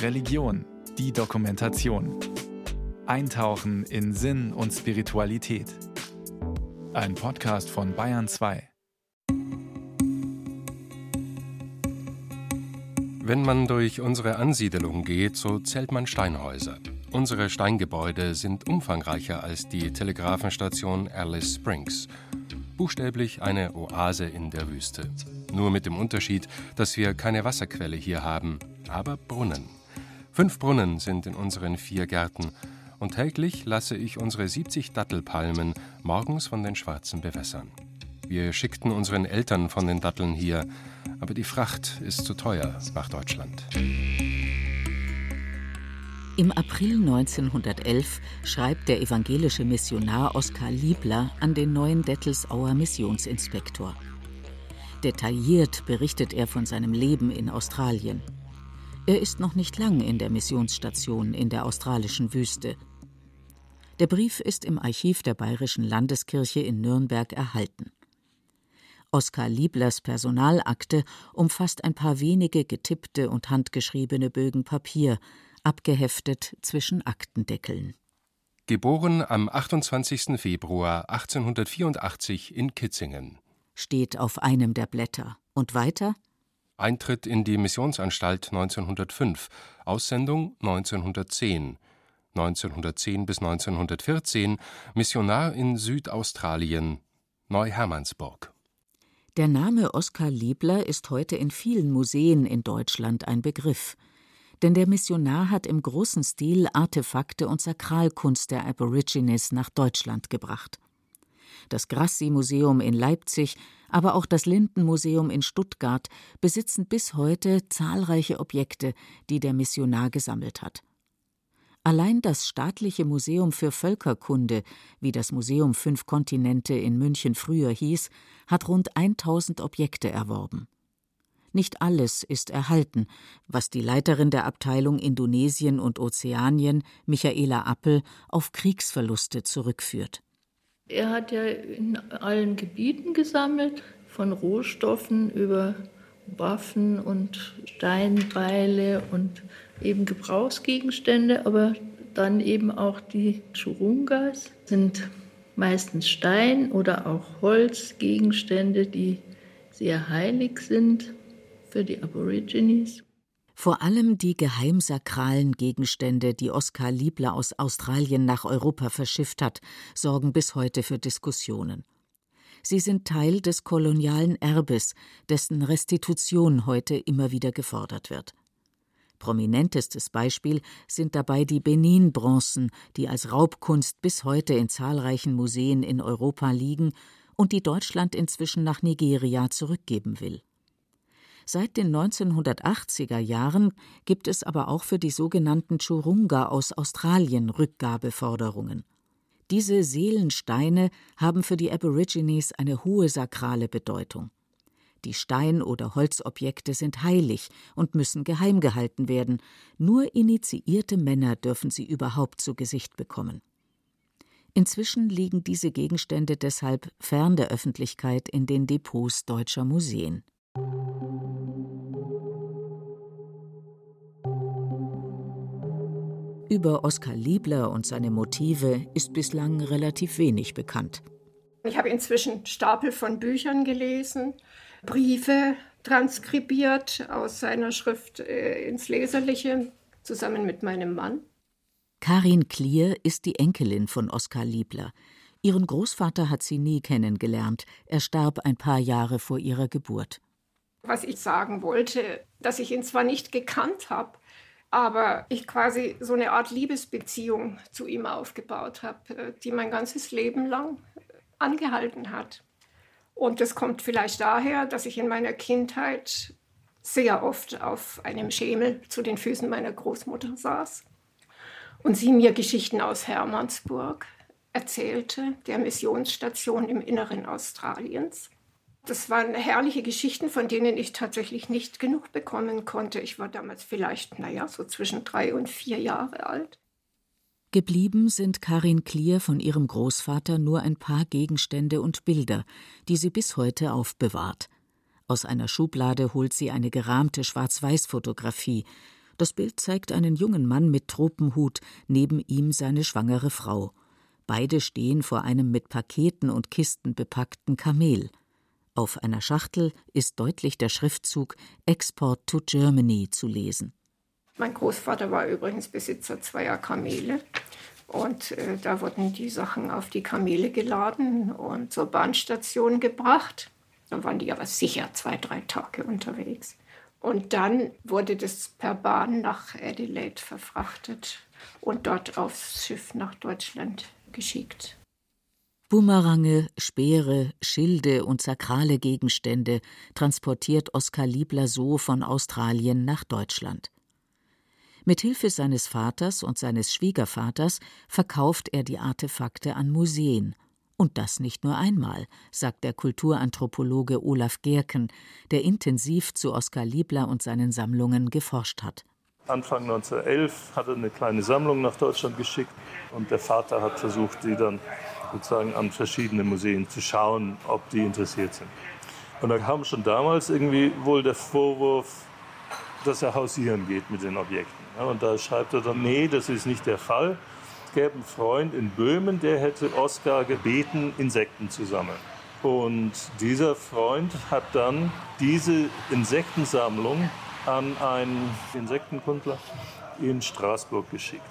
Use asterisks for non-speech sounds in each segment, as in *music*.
Religion, die Dokumentation. Eintauchen in Sinn und Spiritualität. Ein Podcast von Bayern 2. Wenn man durch unsere Ansiedelung geht, so zählt man Steinhäuser. Unsere Steingebäude sind umfangreicher als die Telegrafenstation Alice Springs. Buchstäblich eine Oase in der Wüste. Nur mit dem Unterschied, dass wir keine Wasserquelle hier haben, aber Brunnen. Fünf Brunnen sind in unseren vier Gärten und täglich lasse ich unsere 70 Dattelpalmen morgens von den Schwarzen bewässern. Wir schickten unseren Eltern von den Datteln hier, aber die Fracht ist zu teuer nach Deutschland. Im April 1911 schreibt der evangelische Missionar Oskar Liebler an den neuen Dettelsauer Missionsinspektor. Detailliert berichtet er von seinem Leben in Australien. Er ist noch nicht lang in der Missionsstation in der australischen Wüste. Der Brief ist im Archiv der Bayerischen Landeskirche in Nürnberg erhalten. Oskar Lieblers Personalakte umfasst ein paar wenige getippte und handgeschriebene Bögen Papier, abgeheftet zwischen Aktendeckeln. Geboren am 28. Februar 1884 in Kitzingen. Steht auf einem der Blätter. Und weiter? Eintritt in die Missionsanstalt 1905, Aussendung 1910. 1910 bis 1914 Missionar in Südaustralien, Neuhermannsburg. Der Name Oskar Liebler ist heute in vielen Museen in Deutschland ein Begriff. Denn der Missionar hat im großen Stil Artefakte und Sakralkunst der Aborigines nach Deutschland gebracht. Das Grassi-Museum in Leipzig, aber auch das Lindenmuseum in Stuttgart besitzen bis heute zahlreiche Objekte, die der Missionar gesammelt hat. Allein das Staatliche Museum für Völkerkunde, wie das Museum Fünf Kontinente in München früher hieß, hat rund 1000 Objekte erworben. Nicht alles ist erhalten, was die Leiterin der Abteilung Indonesien und Ozeanien, Michaela Appel, auf Kriegsverluste zurückführt. Er hat ja in allen Gebieten gesammelt, von Rohstoffen über Waffen und Steinbeile und eben Gebrauchsgegenstände, aber dann eben auch die Churungas sind meistens Stein oder auch Holzgegenstände, die sehr heilig sind für die Aborigines. Vor allem die geheimsakralen Gegenstände, die Oskar Liebler aus Australien nach Europa verschifft hat, sorgen bis heute für Diskussionen. Sie sind Teil des kolonialen Erbes, dessen Restitution heute immer wieder gefordert wird. Prominentestes Beispiel sind dabei die Benin-Bronzen, die als Raubkunst bis heute in zahlreichen Museen in Europa liegen und die Deutschland inzwischen nach Nigeria zurückgeben will. Seit den 1980er Jahren gibt es aber auch für die sogenannten Churunga aus Australien Rückgabeforderungen. Diese Seelensteine haben für die Aborigines eine hohe sakrale Bedeutung. Die Stein- oder Holzobjekte sind heilig und müssen geheim gehalten werden. Nur initiierte Männer dürfen sie überhaupt zu Gesicht bekommen. Inzwischen liegen diese Gegenstände deshalb fern der Öffentlichkeit in den Depots deutscher Museen. Über Oskar Liebler und seine Motive ist bislang relativ wenig bekannt. Ich habe inzwischen Stapel von Büchern gelesen, Briefe transkribiert aus seiner Schrift äh, ins Leserliche, zusammen mit meinem Mann. Karin Klier ist die Enkelin von Oskar Liebler. Ihren Großvater hat sie nie kennengelernt. Er starb ein paar Jahre vor ihrer Geburt. Was ich sagen wollte, dass ich ihn zwar nicht gekannt habe, aber ich quasi so eine Art Liebesbeziehung zu ihm aufgebaut habe, äh, die mein ganzes Leben lang angehalten hat. Und das kommt vielleicht daher, dass ich in meiner Kindheit sehr oft auf einem Schemel zu den Füßen meiner Großmutter saß und sie mir Geschichten aus Hermannsburg erzählte, der Missionsstation im Inneren Australiens. Das waren herrliche Geschichten, von denen ich tatsächlich nicht genug bekommen konnte. Ich war damals vielleicht, naja, so zwischen drei und vier Jahre alt. Geblieben sind Karin Klier von ihrem Großvater nur ein paar Gegenstände und Bilder, die sie bis heute aufbewahrt. Aus einer Schublade holt sie eine gerahmte Schwarz-Weiß-Fotografie. Das Bild zeigt einen jungen Mann mit Tropenhut, neben ihm seine schwangere Frau. Beide stehen vor einem mit Paketen und Kisten bepackten Kamel. Auf einer Schachtel ist deutlich der Schriftzug Export to Germany zu lesen. Mein Großvater war übrigens Besitzer zweier Kamele. Und äh, da wurden die Sachen auf die Kamele geladen und zur Bahnstation gebracht. Dann waren die aber sicher zwei, drei Tage unterwegs. Und dann wurde das per Bahn nach Adelaide verfrachtet und dort aufs Schiff nach Deutschland geschickt. Bumerange, Speere, Schilde und sakrale Gegenstände transportiert Oskar Liebler so von Australien nach Deutschland. Mit Hilfe seines Vaters und seines Schwiegervaters verkauft er die Artefakte an Museen. Und das nicht nur einmal, sagt der Kulturanthropologe Olaf Gerken, der intensiv zu Oskar Liebler und seinen Sammlungen geforscht hat. Anfang 1911 hat er eine kleine Sammlung nach Deutschland geschickt und der Vater hat versucht, sie dann sozusagen an verschiedene Museen zu schauen, ob die interessiert sind. Und da kam schon damals irgendwie wohl der Vorwurf, dass er hausieren geht mit den Objekten. Und da schreibt er dann, nee, das ist nicht der Fall. Es gäbe einen Freund in Böhmen, der hätte Oskar gebeten, Insekten zu sammeln. Und dieser Freund hat dann diese Insektensammlung an einen Insektenkundler in Straßburg geschickt.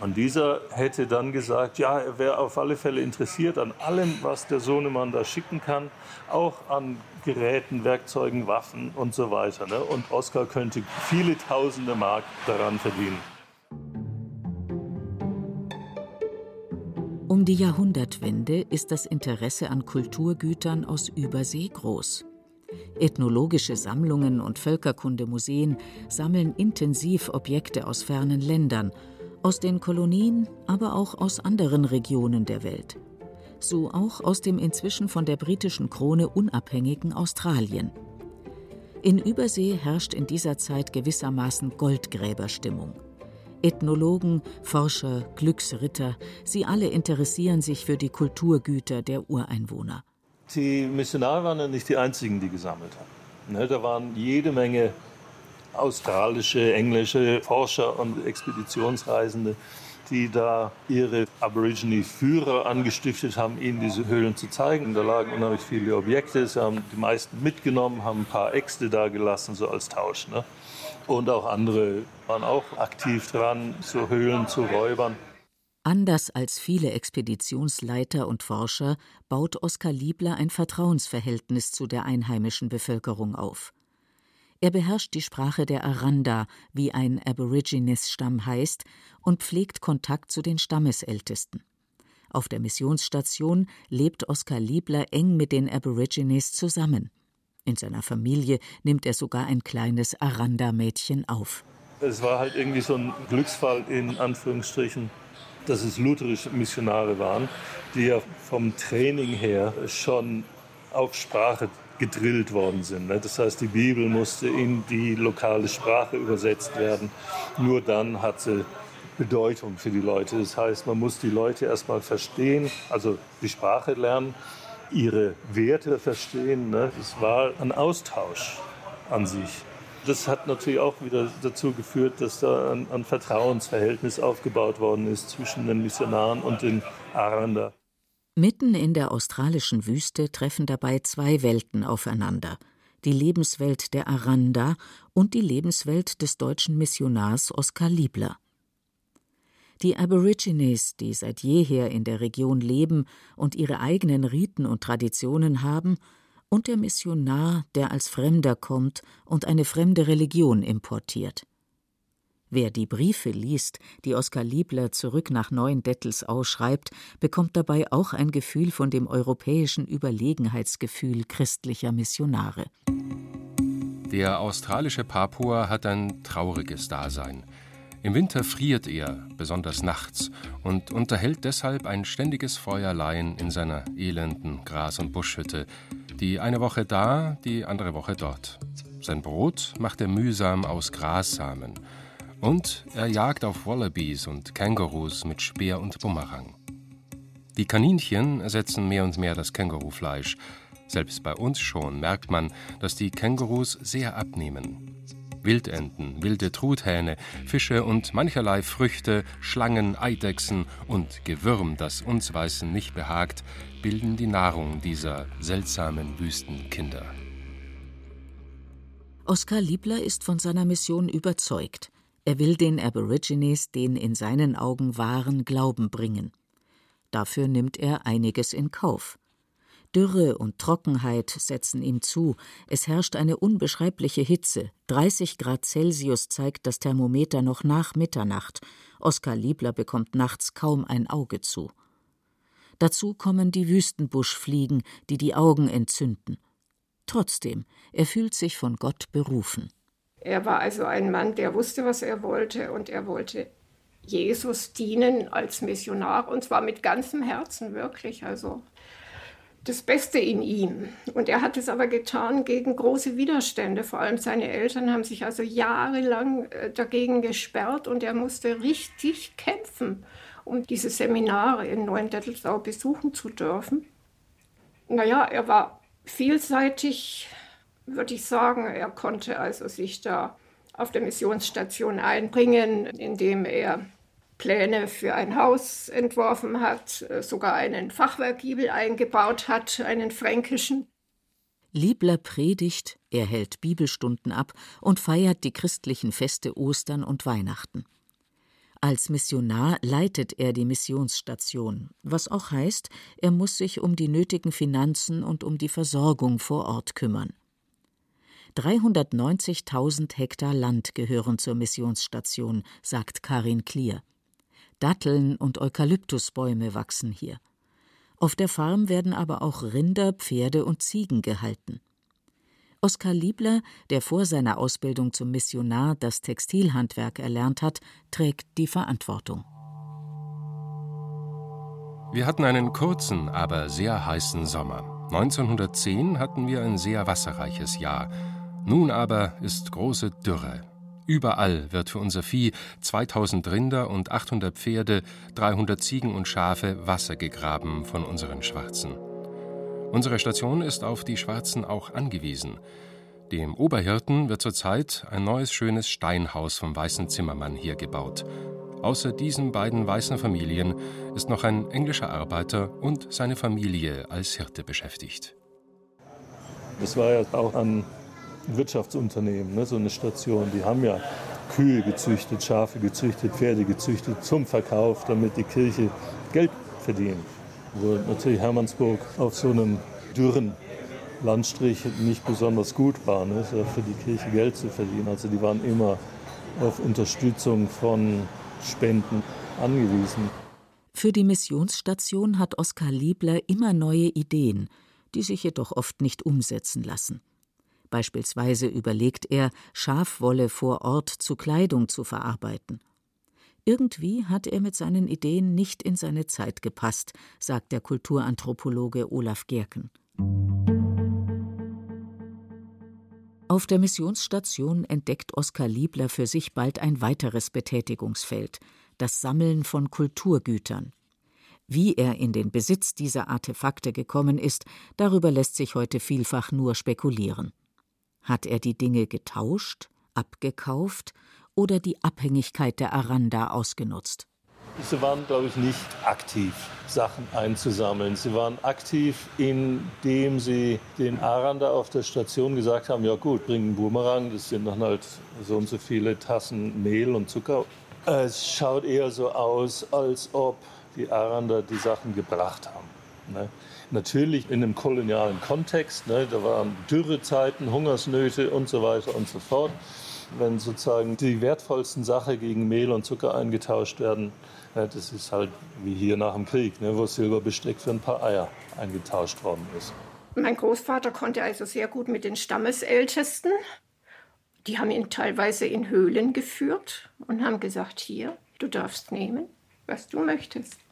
Und dieser hätte dann gesagt, ja, er wäre auf alle Fälle interessiert an allem, was der Sohnemann da schicken kann, auch an Geräten, Werkzeugen, Waffen und so weiter. Ne? Und Oskar könnte viele tausende Mark daran verdienen. Um die Jahrhundertwende ist das Interesse an Kulturgütern aus Übersee groß. Ethnologische Sammlungen und Völkerkundemuseen sammeln intensiv Objekte aus fernen Ländern – aus den Kolonien, aber auch aus anderen Regionen der Welt. So auch aus dem inzwischen von der britischen Krone unabhängigen Australien. In Übersee herrscht in dieser Zeit gewissermaßen Goldgräberstimmung. Ethnologen, Forscher, Glücksritter, sie alle interessieren sich für die Kulturgüter der Ureinwohner. Die Missionare waren ja nicht die einzigen, die gesammelt haben. Ne, da waren jede Menge australische, englische Forscher und Expeditionsreisende, die da ihre Aborigine-Führer angestiftet haben, ihnen diese Höhlen zu zeigen. Da lagen unheimlich viele Objekte. Sie haben die meisten mitgenommen, haben ein paar Äxte da gelassen, so als Tausch. Ne? Und auch andere waren auch aktiv dran, so Höhlen zu räubern. Anders als viele Expeditionsleiter und Forscher baut Oskar Liebler ein Vertrauensverhältnis zu der einheimischen Bevölkerung auf. Er beherrscht die Sprache der Aranda, wie ein Aborigines-Stamm heißt, und pflegt Kontakt zu den Stammesältesten. Auf der Missionsstation lebt Oskar Liebler eng mit den Aborigines zusammen. In seiner Familie nimmt er sogar ein kleines Aranda-Mädchen auf. Es war halt irgendwie so ein Glücksfall in Anführungsstrichen, dass es lutherische Missionare waren, die ja vom Training her schon auf Sprache gedrillt worden sind. Ne? Das heißt, die Bibel musste in die lokale Sprache übersetzt werden. Nur dann hat sie Bedeutung für die Leute. Das heißt, man muss die Leute erstmal verstehen, also die Sprache lernen, ihre Werte verstehen. Ne? Es war ein Austausch an sich. Das hat natürlich auch wieder dazu geführt, dass da ein, ein Vertrauensverhältnis aufgebaut worden ist zwischen den Missionaren und den Aranda. Mitten in der australischen Wüste treffen dabei zwei Welten aufeinander, die Lebenswelt der Aranda und die Lebenswelt des deutschen Missionars Oskar Liebler. Die Aborigines, die seit jeher in der Region leben und ihre eigenen Riten und Traditionen haben, und der Missionar, der als Fremder kommt und eine fremde Religion importiert. Wer die Briefe liest, die Oskar Liebler zurück nach Neuendettels ausschreibt, bekommt dabei auch ein Gefühl von dem europäischen Überlegenheitsgefühl christlicher Missionare. Der australische Papua hat ein trauriges Dasein. Im Winter friert er, besonders nachts, und unterhält deshalb ein ständiges Feuerlein in seiner elenden Gras- und Buschhütte, die eine Woche da, die andere Woche dort. Sein Brot macht er mühsam aus Grassamen und er jagt auf Wallabies und Kängurus mit Speer und Bumerang. Die Kaninchen ersetzen mehr und mehr das Kängurufleisch. Selbst bei uns schon merkt man, dass die Kängurus sehr abnehmen. Wildenten, wilde Truthähne, Fische und mancherlei Früchte, Schlangen, Eidechsen und Gewürm, das uns Weißen nicht behagt, bilden die Nahrung dieser seltsamen Wüstenkinder. Oskar Liebler ist von seiner Mission überzeugt. Er will den Aborigines den in seinen Augen wahren Glauben bringen. Dafür nimmt er einiges in Kauf. Dürre und Trockenheit setzen ihm zu. Es herrscht eine unbeschreibliche Hitze. 30 Grad Celsius zeigt das Thermometer noch nach Mitternacht. Oskar Liebler bekommt nachts kaum ein Auge zu. Dazu kommen die Wüstenbuschfliegen, die die Augen entzünden. Trotzdem, er fühlt sich von Gott berufen. Er war also ein Mann, der wusste, was er wollte und er wollte Jesus dienen als Missionar und zwar mit ganzem Herzen wirklich. Also das Beste in ihm. Und er hat es aber getan gegen große Widerstände. Vor allem seine Eltern haben sich also jahrelang äh, dagegen gesperrt und er musste richtig kämpfen, um diese Seminare in Neuendettelsau besuchen zu dürfen. Naja, er war vielseitig, würde ich sagen. Er konnte also sich da auf der Missionsstation einbringen, indem er Pläne für ein Haus entworfen hat, äh, sogar einen Fachwerkgiebel eingebaut hat, einen fränkischen. Liebler predigt, er hält Bibelstunden ab und feiert die christlichen Feste Ostern und Weihnachten. Als Missionar leitet er die Missionsstation, was auch heißt, er muss sich um die nötigen Finanzen und um die Versorgung vor Ort kümmern. 390.000 Hektar Land gehören zur Missionsstation, sagt Karin Klier. Datteln und Eukalyptusbäume wachsen hier. Auf der Farm werden aber auch Rinder, Pferde und Ziegen gehalten. Oskar Liebler, der vor seiner Ausbildung zum Missionar das Textilhandwerk erlernt hat, trägt die Verantwortung. Wir hatten einen kurzen, aber sehr heißen Sommer. 1910 hatten wir ein sehr wasserreiches Jahr. Nun aber ist große Dürre. Überall wird für unser Vieh 2000 Rinder und 800 Pferde, 300 Ziegen und Schafe Wasser gegraben von unseren Schwarzen. Unsere Station ist auf die Schwarzen auch angewiesen. Dem Oberhirten wird zurzeit ein neues schönes Steinhaus vom weißen Zimmermann hier gebaut. Außer diesen beiden weißen Familien ist noch ein englischer Arbeiter und seine Familie als Hirte beschäftigt. Das war ja auch ein Wirtschaftsunternehmen, ne, so eine Station. Die haben ja Kühe gezüchtet, Schafe gezüchtet, Pferde gezüchtet zum Verkauf, damit die Kirche Geld verdient. Wo natürlich Hermannsburg auf so einem dürren Landstrich nicht besonders gut war, ne, für die Kirche Geld zu verdienen. Also die waren immer auf Unterstützung von Spenden angewiesen. Für die Missionsstation hat Oskar Liebler immer neue Ideen, die sich jedoch oft nicht umsetzen lassen. Beispielsweise überlegt er, Schafwolle vor Ort zu Kleidung zu verarbeiten. Irgendwie hat er mit seinen Ideen nicht in seine Zeit gepasst, sagt der Kulturanthropologe Olaf Gerken. Auf der Missionsstation entdeckt Oskar Liebler für sich bald ein weiteres Betätigungsfeld, das Sammeln von Kulturgütern. Wie er in den Besitz dieser Artefakte gekommen ist, darüber lässt sich heute vielfach nur spekulieren. Hat er die Dinge getauscht, abgekauft oder die Abhängigkeit der Aranda ausgenutzt? Sie waren, glaube ich, nicht aktiv, Sachen einzusammeln. Sie waren aktiv, indem sie den Aranda auf der Station gesagt haben, ja gut, bring einen Boomerang, das sind dann halt so und so viele Tassen Mehl und Zucker. Es schaut eher so aus, als ob die Aranda die Sachen gebracht haben. Ne? Natürlich in einem kolonialen Kontext, ne? da waren Dürrezeiten, Hungersnöte und so weiter und so fort. Wenn sozusagen die wertvollsten Sachen gegen Mehl und Zucker eingetauscht werden, ne? das ist halt wie hier nach dem Krieg, ne? wo Silberbesteck für ein paar Eier eingetauscht worden ist. Mein Großvater konnte also sehr gut mit den Stammesältesten. Die haben ihn teilweise in Höhlen geführt und haben gesagt, hier, du darfst nehmen, was du möchtest.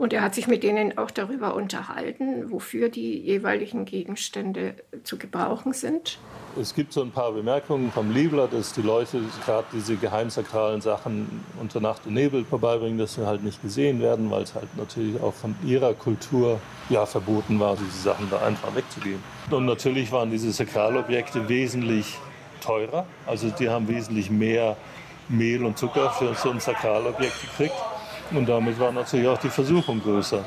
Und er hat sich mit denen auch darüber unterhalten, wofür die jeweiligen Gegenstände zu gebrauchen sind. Es gibt so ein paar Bemerkungen vom Liebler, dass die Leute gerade diese geheimsakralen Sachen unter Nacht und Nebel vorbeibringen, dass sie halt nicht gesehen werden, weil es halt natürlich auch von ihrer Kultur ja verboten war, diese Sachen da einfach wegzugeben. Und natürlich waren diese Sakralobjekte wesentlich teurer, also die haben wesentlich mehr Mehl und Zucker für so ein Sakralobjekt gekriegt. Und damit war natürlich auch die Versuchung größer.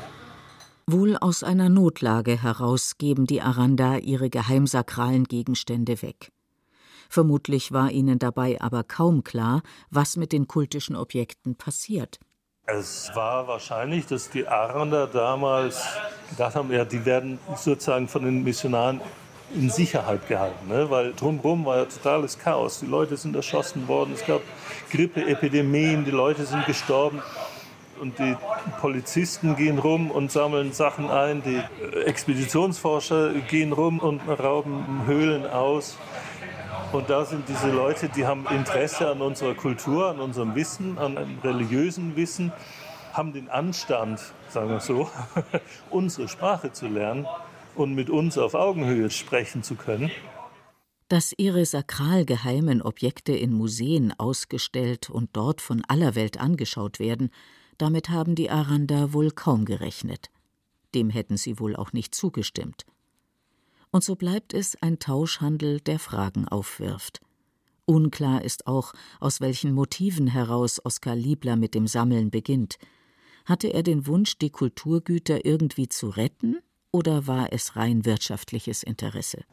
Wohl aus einer Notlage heraus geben die Aranda ihre geheimsakralen Gegenstände weg. Vermutlich war ihnen dabei aber kaum klar, was mit den kultischen Objekten passiert. Es war wahrscheinlich, dass die Aranda damals gedacht haben, ja, die werden sozusagen von den Missionaren in Sicherheit gehalten, ne? weil drumherum war ja totales Chaos. Die Leute sind erschossen worden, es gab Grippeepidemien, die Leute sind gestorben und die Polizisten gehen rum und sammeln Sachen ein, die Expeditionsforscher gehen rum und rauben Höhlen aus. Und da sind diese Leute, die haben Interesse an unserer Kultur, an unserem Wissen, an einem religiösen Wissen, haben den Anstand, sagen wir so, *laughs* unsere Sprache zu lernen und mit uns auf Augenhöhe sprechen zu können. Dass ihre sakral geheimen Objekte in Museen ausgestellt und dort von aller Welt angeschaut werden, damit haben die Aranda wohl kaum gerechnet. Dem hätten sie wohl auch nicht zugestimmt. Und so bleibt es ein Tauschhandel, der Fragen aufwirft. Unklar ist auch, aus welchen Motiven heraus Oskar Liebler mit dem Sammeln beginnt. Hatte er den Wunsch, die Kulturgüter irgendwie zu retten, oder war es rein wirtschaftliches Interesse?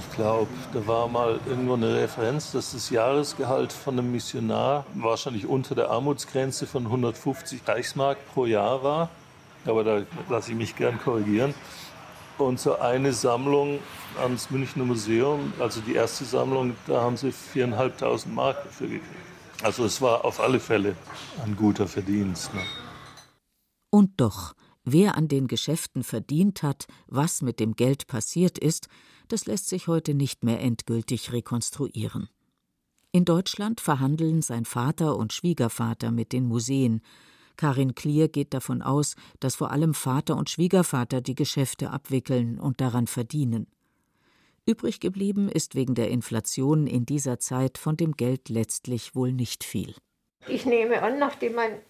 Ich glaube, da war mal irgendwo eine Referenz, dass das Jahresgehalt von einem Missionar wahrscheinlich unter der Armutsgrenze von 150 Reichsmark pro Jahr war. Aber da lasse ich mich gern korrigieren. Und so eine Sammlung ans Münchner Museum, also die erste Sammlung, da haben sie 4.500 Mark dafür gekriegt. Also es war auf alle Fälle ein guter Verdienst. Ne? Und doch, wer an den Geschäften verdient hat, was mit dem Geld passiert ist, das lässt sich heute nicht mehr endgültig rekonstruieren. In Deutschland verhandeln sein Vater und Schwiegervater mit den Museen. Karin Klier geht davon aus, dass vor allem Vater und Schwiegervater die Geschäfte abwickeln und daran verdienen. Übrig geblieben ist wegen der Inflation in dieser Zeit von dem Geld letztlich wohl nicht viel. Ich nehme an, nachdem mein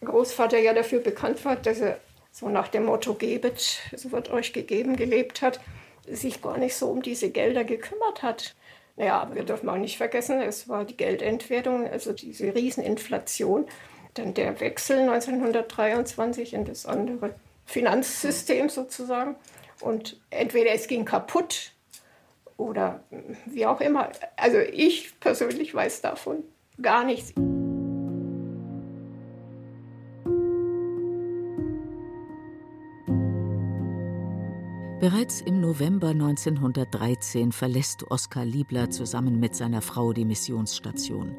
Großvater ja dafür bekannt war, dass er so nach dem Motto Gebet, so wird euch gegeben, gelebt hat, sich gar nicht so um diese Gelder gekümmert hat. Naja, wir dürfen auch nicht vergessen, es war die Geldentwertung, also diese Rieseninflation. Dann der Wechsel 1923 in das andere Finanzsystem sozusagen. Und entweder es ging kaputt oder wie auch immer. Also ich persönlich weiß davon gar nichts. Bereits im November 1913 verlässt Oskar Liebler zusammen mit seiner Frau die Missionsstation.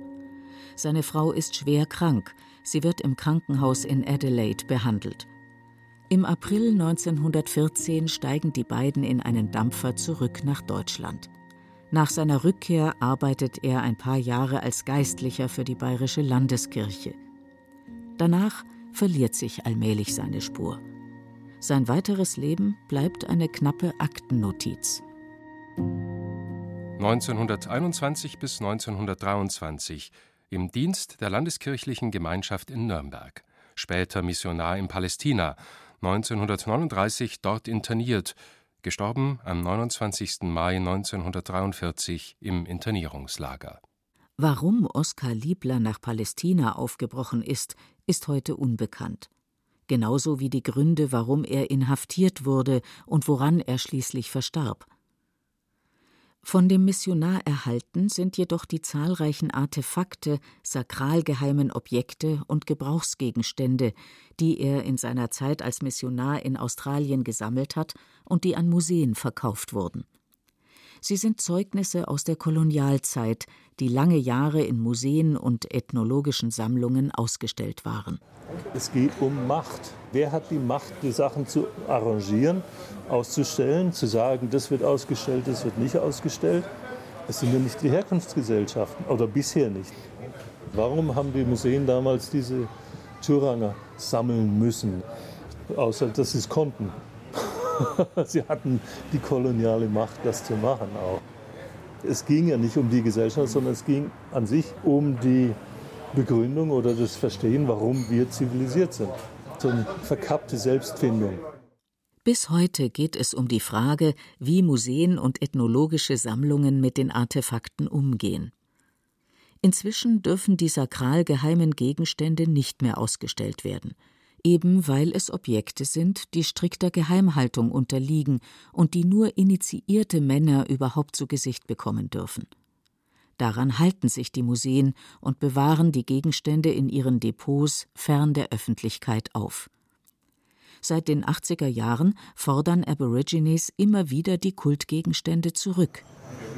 Seine Frau ist schwer krank, sie wird im Krankenhaus in Adelaide behandelt. Im April 1914 steigen die beiden in einen Dampfer zurück nach Deutschland. Nach seiner Rückkehr arbeitet er ein paar Jahre als Geistlicher für die Bayerische Landeskirche. Danach verliert sich allmählich seine Spur. Sein weiteres Leben bleibt eine knappe Aktennotiz. 1921 bis 1923 im Dienst der Landeskirchlichen Gemeinschaft in Nürnberg, später Missionar in Palästina, 1939 dort interniert, gestorben am 29. Mai 1943 im Internierungslager. Warum Oskar Liebler nach Palästina aufgebrochen ist, ist heute unbekannt genauso wie die Gründe, warum er inhaftiert wurde und woran er schließlich verstarb. Von dem Missionar erhalten sind jedoch die zahlreichen Artefakte, sakralgeheimen Objekte und Gebrauchsgegenstände, die er in seiner Zeit als Missionar in Australien gesammelt hat und die an Museen verkauft wurden. Sie sind Zeugnisse aus der Kolonialzeit, die lange Jahre in Museen und ethnologischen Sammlungen ausgestellt waren. Es geht um Macht. Wer hat die Macht, die Sachen zu arrangieren, auszustellen, zu sagen, das wird ausgestellt, das wird nicht ausgestellt? Es sind ja nicht die Herkunftsgesellschaften oder bisher nicht. Warum haben die Museen damals diese Türanger sammeln müssen? außer dass sie es konnten. *laughs* sie hatten die koloniale Macht, das zu machen auch. Es ging ja nicht um die Gesellschaft, sondern es ging an sich um die Begründung oder das Verstehen, warum wir zivilisiert sind. So eine verkappte Selbstfindung. Bis heute geht es um die Frage, wie Museen und ethnologische Sammlungen mit den Artefakten umgehen. Inzwischen dürfen die sakral geheimen Gegenstände nicht mehr ausgestellt werden, eben weil es Objekte sind, die strikter Geheimhaltung unterliegen und die nur initiierte Männer überhaupt zu Gesicht bekommen dürfen. Daran halten sich die Museen und bewahren die Gegenstände in ihren Depots fern der Öffentlichkeit auf. Seit den 80er Jahren fordern Aborigines immer wieder die Kultgegenstände zurück.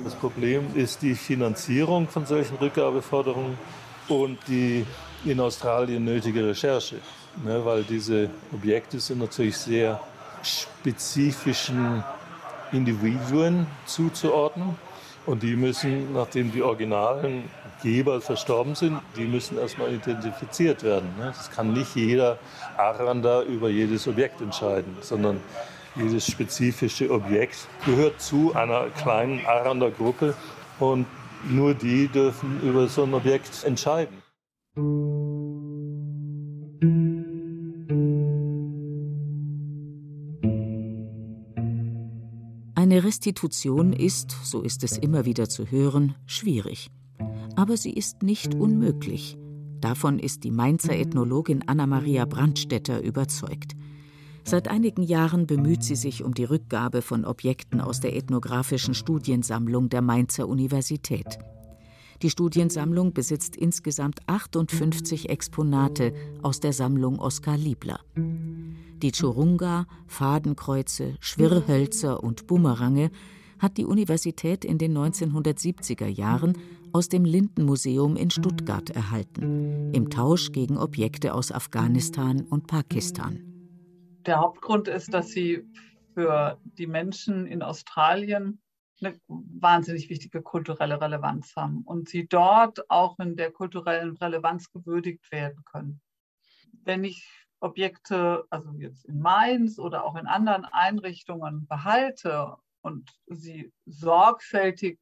Das Problem ist die Finanzierung von solchen Rückgabeforderungen und die in Australien nötige Recherche, ne, weil diese Objekte sind natürlich sehr spezifischen Individuen zuzuordnen und die müssen, nachdem die originalen Geber verstorben sind, die müssen erstmal identifiziert werden. Ne? Das kann nicht jeder Arrander über jedes Objekt entscheiden, sondern jedes spezifische Objekt gehört zu einer kleinen Arrander-Gruppe und nur die dürfen über so ein Objekt entscheiden. Restitution ist, so ist es immer wieder zu hören, schwierig. Aber sie ist nicht unmöglich. Davon ist die Mainzer Ethnologin Anna-Maria Brandstetter überzeugt. Seit einigen Jahren bemüht sie sich um die Rückgabe von Objekten aus der ethnografischen Studiensammlung der Mainzer Universität. Die Studiensammlung besitzt insgesamt 58 Exponate aus der Sammlung Oskar Liebler. Die Churunga, Fadenkreuze, Schwirrhölzer und Bumerange hat die Universität in den 1970er Jahren aus dem Lindenmuseum in Stuttgart erhalten, im Tausch gegen Objekte aus Afghanistan und Pakistan. Der Hauptgrund ist, dass sie für die Menschen in Australien eine wahnsinnig wichtige kulturelle Relevanz haben und sie dort auch in der kulturellen Relevanz gewürdigt werden können. Wenn ich Objekte, also jetzt in Mainz oder auch in anderen Einrichtungen behalte und sie sorgfältig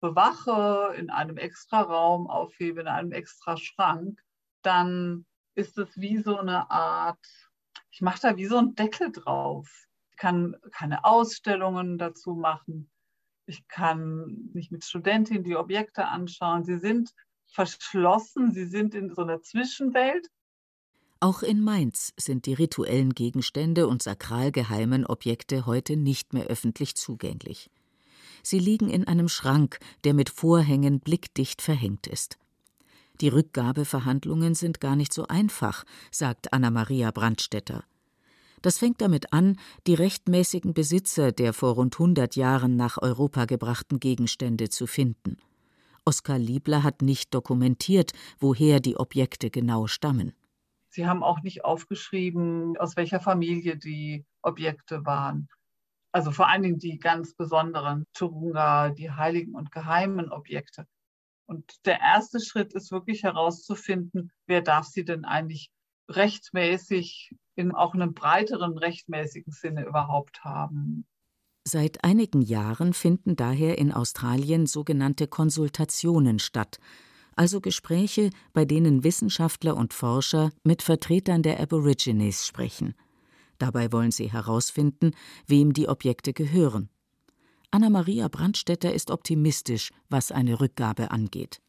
bewache, in einem extra Raum aufhebe, in einem extra Schrank, dann ist es wie so eine Art, ich mache da wie so einen Deckel drauf. Ich kann keine Ausstellungen dazu machen. Ich kann nicht mit Studentinnen die Objekte anschauen. Sie sind verschlossen, sie sind in so einer Zwischenwelt auch in Mainz sind die rituellen Gegenstände und sakral geheimen Objekte heute nicht mehr öffentlich zugänglich. Sie liegen in einem Schrank, der mit Vorhängen blickdicht verhängt ist. Die Rückgabeverhandlungen sind gar nicht so einfach, sagt Anna-Maria Brandstetter. Das fängt damit an, die rechtmäßigen Besitzer der vor rund 100 Jahren nach Europa gebrachten Gegenstände zu finden. Oskar Liebler hat nicht dokumentiert, woher die Objekte genau stammen. Sie haben auch nicht aufgeschrieben, aus welcher Familie die Objekte waren. Also vor allen Dingen die ganz besonderen Turunga, die heiligen und geheimen Objekte. Und der erste Schritt ist wirklich herauszufinden, wer darf sie denn eigentlich rechtmäßig in auch einem breiteren rechtmäßigen Sinne überhaupt haben. Seit einigen Jahren finden daher in Australien sogenannte Konsultationen statt, also Gespräche, bei denen Wissenschaftler und Forscher mit Vertretern der Aborigines sprechen. Dabei wollen sie herausfinden, wem die Objekte gehören. Anna-Maria Brandstetter ist optimistisch, was eine Rückgabe angeht.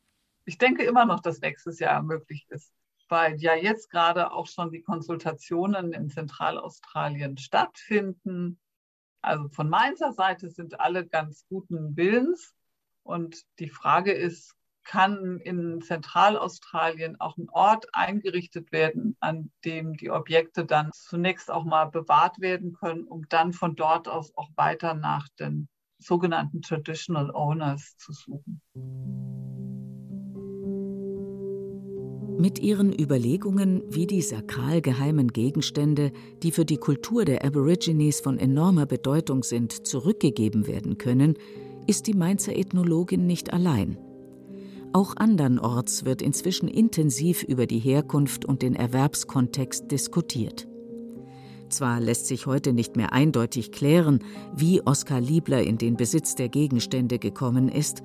Ich denke immer noch, dass nächstes Jahr möglich ist, weil ja jetzt gerade auch schon die Konsultationen in Zentralaustralien stattfinden. Also von Mainzer Seite sind alle ganz guten Willens. Und die Frage ist, kann in Zentralaustralien auch ein Ort eingerichtet werden, an dem die Objekte dann zunächst auch mal bewahrt werden können, um dann von dort aus auch weiter nach den sogenannten Traditional Owners zu suchen. Mit ihren Überlegungen, wie die sakral geheimen Gegenstände, die für die Kultur der Aborigines von enormer Bedeutung sind, zurückgegeben werden können, ist die Mainzer Ethnologin nicht allein. Auch andernorts wird inzwischen intensiv über die Herkunft und den Erwerbskontext diskutiert. Zwar lässt sich heute nicht mehr eindeutig klären, wie Oskar Liebler in den Besitz der Gegenstände gekommen ist,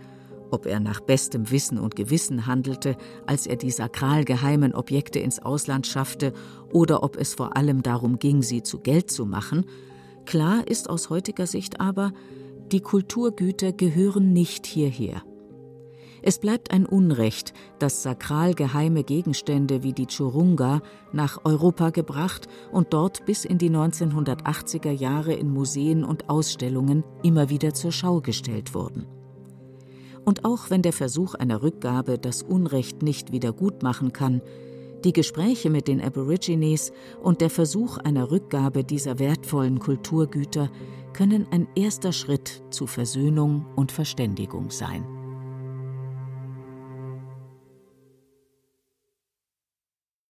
ob er nach bestem Wissen und Gewissen handelte, als er die sakral geheimen Objekte ins Ausland schaffte, oder ob es vor allem darum ging, sie zu Geld zu machen, klar ist aus heutiger Sicht aber, die Kulturgüter gehören nicht hierher. Es bleibt ein Unrecht, dass sakral geheime Gegenstände wie die Churunga nach Europa gebracht und dort bis in die 1980er Jahre in Museen und Ausstellungen immer wieder zur Schau gestellt wurden. Und auch wenn der Versuch einer Rückgabe das Unrecht nicht wieder gut machen kann, die Gespräche mit den Aborigines und der Versuch einer Rückgabe dieser wertvollen Kulturgüter können ein erster Schritt zu Versöhnung und Verständigung sein.